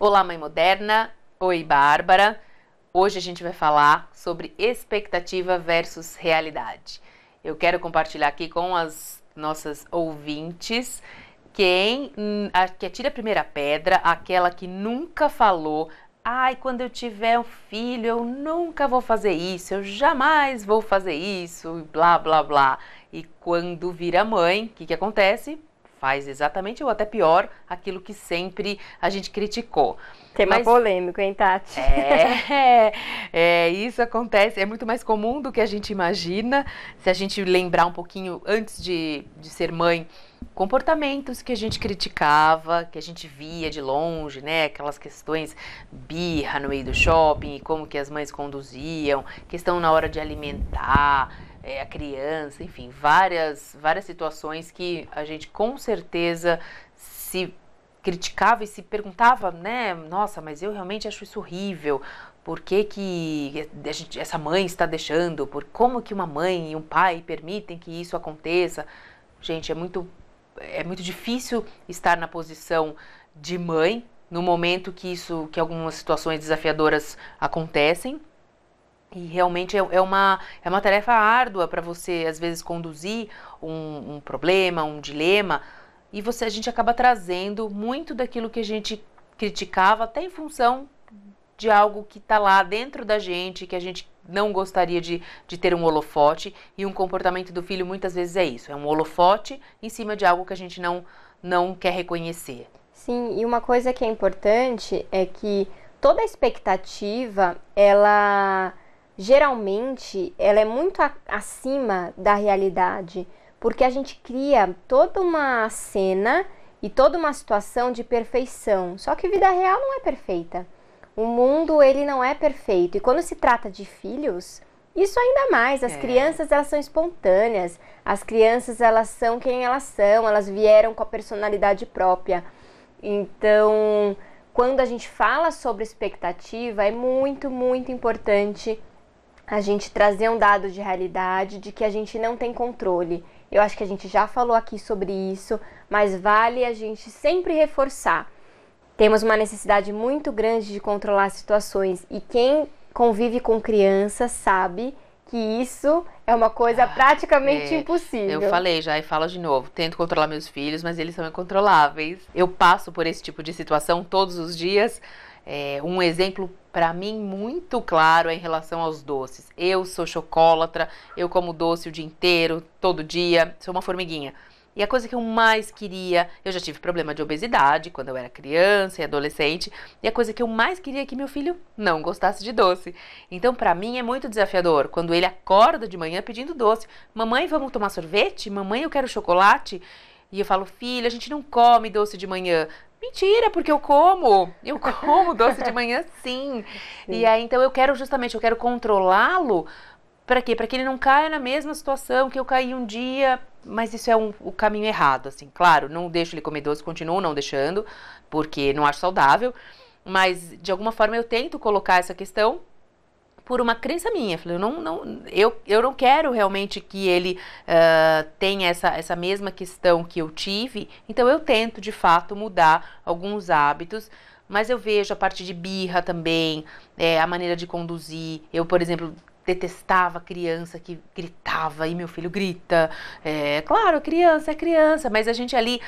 Olá, mãe moderna. Oi, Bárbara. Hoje a gente vai falar sobre expectativa versus realidade. Eu quero compartilhar aqui com as nossas ouvintes. Quem hum, a, que atira a primeira pedra, aquela que nunca falou, ai, quando eu tiver um filho, eu nunca vou fazer isso, eu jamais vou fazer isso, blá blá blá. E quando vira mãe, o que, que acontece? Faz exatamente ou até pior aquilo que sempre a gente criticou. Tema Mas, polêmico, hein, Tati? É, é, isso acontece, é muito mais comum do que a gente imagina. Se a gente lembrar um pouquinho antes de, de ser mãe, comportamentos que a gente criticava, que a gente via de longe, né? Aquelas questões birra no meio do shopping, como que as mães conduziam, questão na hora de alimentar é, a criança, enfim, várias, várias situações que a gente com certeza se criticava e se perguntava, né? Nossa, mas eu realmente acho isso horrível. Por que, que essa mãe está deixando? Por como que uma mãe e um pai permitem que isso aconteça? Gente, é muito é muito difícil estar na posição de mãe no momento que isso, que algumas situações desafiadoras acontecem. E realmente é, é uma, é uma tarefa árdua para você, às vezes, conduzir um, um problema, um dilema, e você a gente acaba trazendo muito daquilo que a gente criticava até em função de algo que está lá dentro da gente, que a gente não gostaria de, de ter um holofote, e um comportamento do filho muitas vezes é isso, é um holofote em cima de algo que a gente não, não quer reconhecer. Sim, e uma coisa que é importante é que toda expectativa, ela geralmente ela é muito acima da realidade porque a gente cria toda uma cena e toda uma situação de perfeição. Só que a vida real não é perfeita. O mundo ele não é perfeito. E quando se trata de filhos, isso ainda mais. As é. crianças elas são espontâneas. As crianças elas são quem elas são. Elas vieram com a personalidade própria. Então, quando a gente fala sobre expectativa, é muito, muito importante a gente trazer um dado de realidade de que a gente não tem controle. Eu acho que a gente já falou aqui sobre isso, mas vale a gente sempre reforçar. Temos uma necessidade muito grande de controlar situações e quem convive com crianças sabe que isso é uma coisa ah, praticamente é, impossível. Eu falei já e falo de novo. Tento controlar meus filhos, mas eles são incontroláveis. Eu passo por esse tipo de situação todos os dias. É, um exemplo para mim muito claro é em relação aos doces. Eu sou chocolatra, eu como doce o dia inteiro, todo dia, sou uma formiguinha. E a coisa que eu mais queria, eu já tive problema de obesidade quando eu era criança e adolescente, e a coisa que eu mais queria é que meu filho não gostasse de doce. Então, para mim é muito desafiador quando ele acorda de manhã pedindo doce. Mamãe, vamos tomar sorvete? Mamãe, eu quero chocolate. E eu falo, filho, a gente não come doce de manhã. Mentira, porque eu como. Eu como doce de manhã, sim. sim. E aí, então, eu quero justamente, eu quero controlá-lo. Para quê? Para que ele não caia na mesma situação que eu caí um dia. Mas isso é um, o caminho errado, assim. Claro, não deixo ele comer doce, continuo não deixando, porque não acho saudável. Mas, de alguma forma, eu tento colocar essa questão por uma crença minha. Falei, eu não, não, eu, eu não quero realmente que ele uh, tenha essa, essa mesma questão que eu tive, então eu tento de fato mudar alguns hábitos. Mas eu vejo a parte de birra também, é, a maneira de conduzir. Eu, por exemplo, detestava criança que gritava e meu filho grita. É, claro, criança é criança, mas a gente ali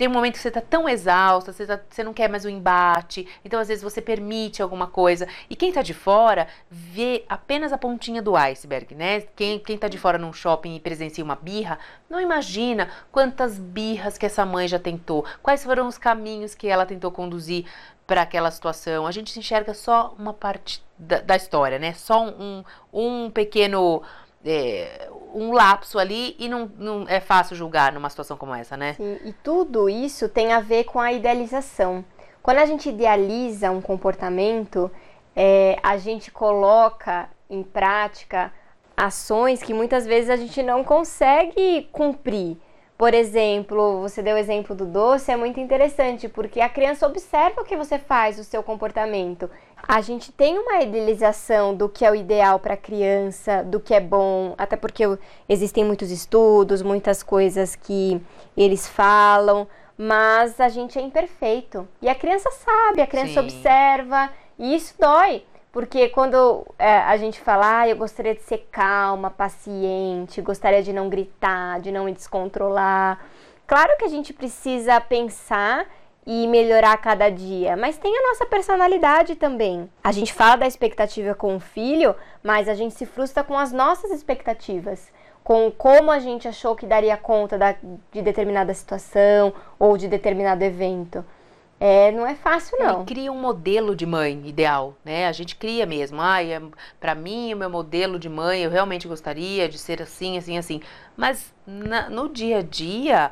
tem um momento que você está tão exausta, você, tá, você, não quer mais o embate, então às vezes você permite alguma coisa. E quem está de fora vê apenas a pontinha do iceberg, né? Quem, quem tá de fora num shopping e presencia uma birra, não imagina quantas birras que essa mãe já tentou, quais foram os caminhos que ela tentou conduzir para aquela situação. A gente enxerga só uma parte da, da história, né? Só um, um pequeno é, um lapso ali e não, não é fácil julgar numa situação como essa, né? Sim, e tudo isso tem a ver com a idealização. Quando a gente idealiza um comportamento, é, a gente coloca em prática ações que muitas vezes a gente não consegue cumprir. Por exemplo, você deu o exemplo do doce, é muito interessante, porque a criança observa o que você faz, o seu comportamento. A gente tem uma idealização do que é o ideal para a criança, do que é bom, até porque existem muitos estudos, muitas coisas que eles falam, mas a gente é imperfeito. E a criança sabe, a criança Sim. observa, e isso dói. Porque quando é, a gente fala, ah, eu gostaria de ser calma, paciente, gostaria de não gritar, de não me descontrolar. Claro que a gente precisa pensar e melhorar cada dia, mas tem a nossa personalidade também. A gente fala da expectativa com o filho, mas a gente se frustra com as nossas expectativas, com como a gente achou que daria conta da, de determinada situação ou de determinado evento. É, não é fácil não. Ele cria um modelo de mãe ideal, né? A gente cria mesmo. Ah, é, para mim o meu modelo de mãe, eu realmente gostaria de ser assim, assim, assim. Mas na, no dia a dia,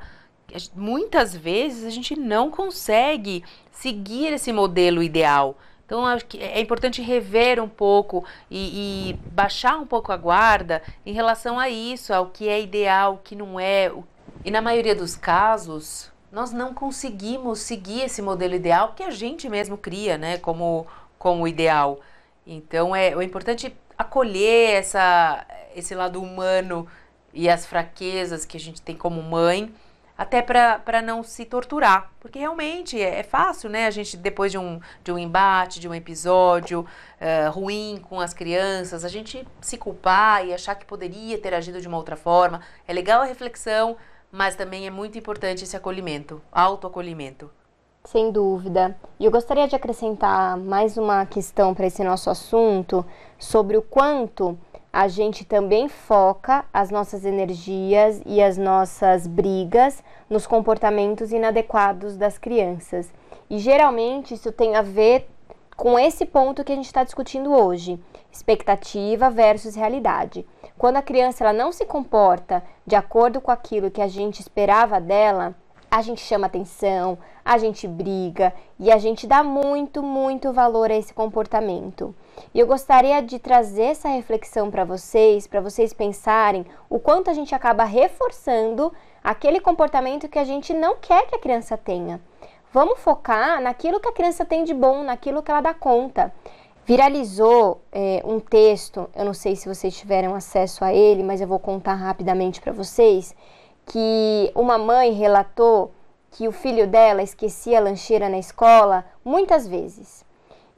muitas vezes a gente não consegue seguir esse modelo ideal. Então, acho que é importante rever um pouco e, e, baixar um pouco a guarda em relação a isso, ao que é ideal, o que não é. E na maioria dos casos, nós não conseguimos seguir esse modelo ideal que a gente mesmo cria, né, como, como ideal. Então é, é importante acolher essa, esse lado humano e as fraquezas que a gente tem como mãe, até para não se torturar. Porque realmente é, é, fácil, né? A gente, depois de um, de um embate, de um episódio uh, ruim com as crianças, a gente se culpar e achar que poderia ter agido de uma outra forma. É legal a reflexão, mas também é muito importante esse acolhimento, autoacolhimento. Sem dúvida. E eu gostaria de acrescentar mais uma questão para esse nosso assunto sobre o quanto a gente também foca as nossas energias e as nossas brigas nos comportamentos inadequados das crianças. E geralmente isso tem a ver com esse ponto que a gente está discutindo hoje: expectativa versus realidade. Quando a criança ela não se comporta de acordo com aquilo que a gente esperava dela, a gente chama atenção, a gente briga e a gente dá muito, muito valor a esse comportamento. E eu gostaria de trazer essa reflexão para vocês, para vocês pensarem o quanto a gente acaba reforçando aquele comportamento que a gente não quer que a criança tenha. Vamos focar naquilo que a criança tem de bom, naquilo que ela dá conta. Viralizou é, um texto, eu não sei se vocês tiveram acesso a ele, mas eu vou contar rapidamente para vocês, que uma mãe relatou que o filho dela esquecia a lancheira na escola muitas vezes.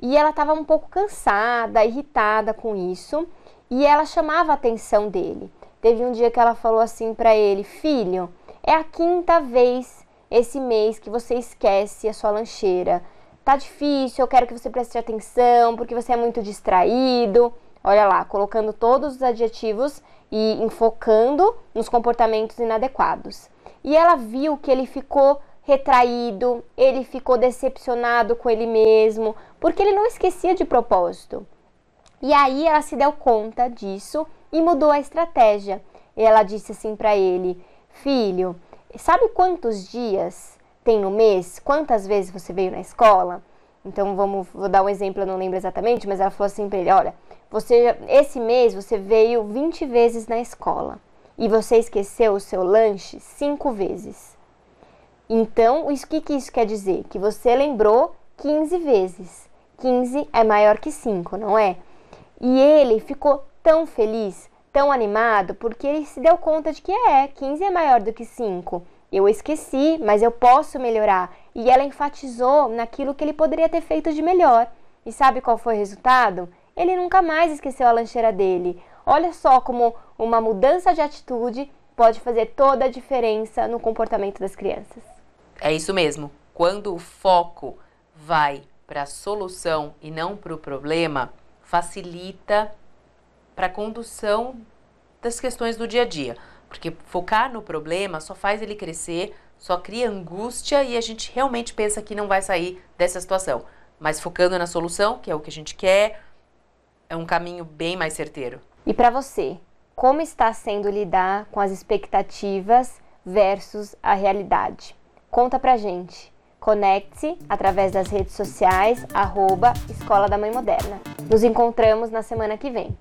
E ela estava um pouco cansada, irritada com isso, e ela chamava a atenção dele. Teve um dia que ela falou assim para ele: "Filho, é a quinta vez esse mês que você esquece a sua lancheira tá difícil, eu quero que você preste atenção, porque você é muito distraído. Olha lá, colocando todos os adjetivos e enfocando nos comportamentos inadequados. E ela viu que ele ficou retraído, ele ficou decepcionado com ele mesmo, porque ele não esquecia de propósito. E aí ela se deu conta disso e mudou a estratégia. E ela disse assim para ele: Filho, sabe quantos dias tem no mês, quantas vezes você veio na escola. Então vamos, vou dar um exemplo, eu não lembro exatamente, mas ela falou assim para ele: olha, você esse mês você veio 20 vezes na escola e você esqueceu o seu lanche cinco vezes. Então, o que, que isso quer dizer? Que você lembrou 15 vezes. 15 é maior que 5, não é? E ele ficou tão feliz, tão animado, porque ele se deu conta de que é, 15 é maior do que 5. Eu esqueci, mas eu posso melhorar. E ela enfatizou naquilo que ele poderia ter feito de melhor. E sabe qual foi o resultado? Ele nunca mais esqueceu a lancheira dele. Olha só como uma mudança de atitude pode fazer toda a diferença no comportamento das crianças. É isso mesmo. Quando o foco vai para a solução e não para o problema, facilita para a condução das questões do dia a dia. Porque focar no problema só faz ele crescer, só cria angústia e a gente realmente pensa que não vai sair dessa situação. Mas focando na solução, que é o que a gente quer, é um caminho bem mais certeiro. E para você, como está sendo lidar com as expectativas versus a realidade? Conta pra gente. Conecte-se através das redes sociais, arroba Escola da Mãe Moderna. Nos encontramos na semana que vem.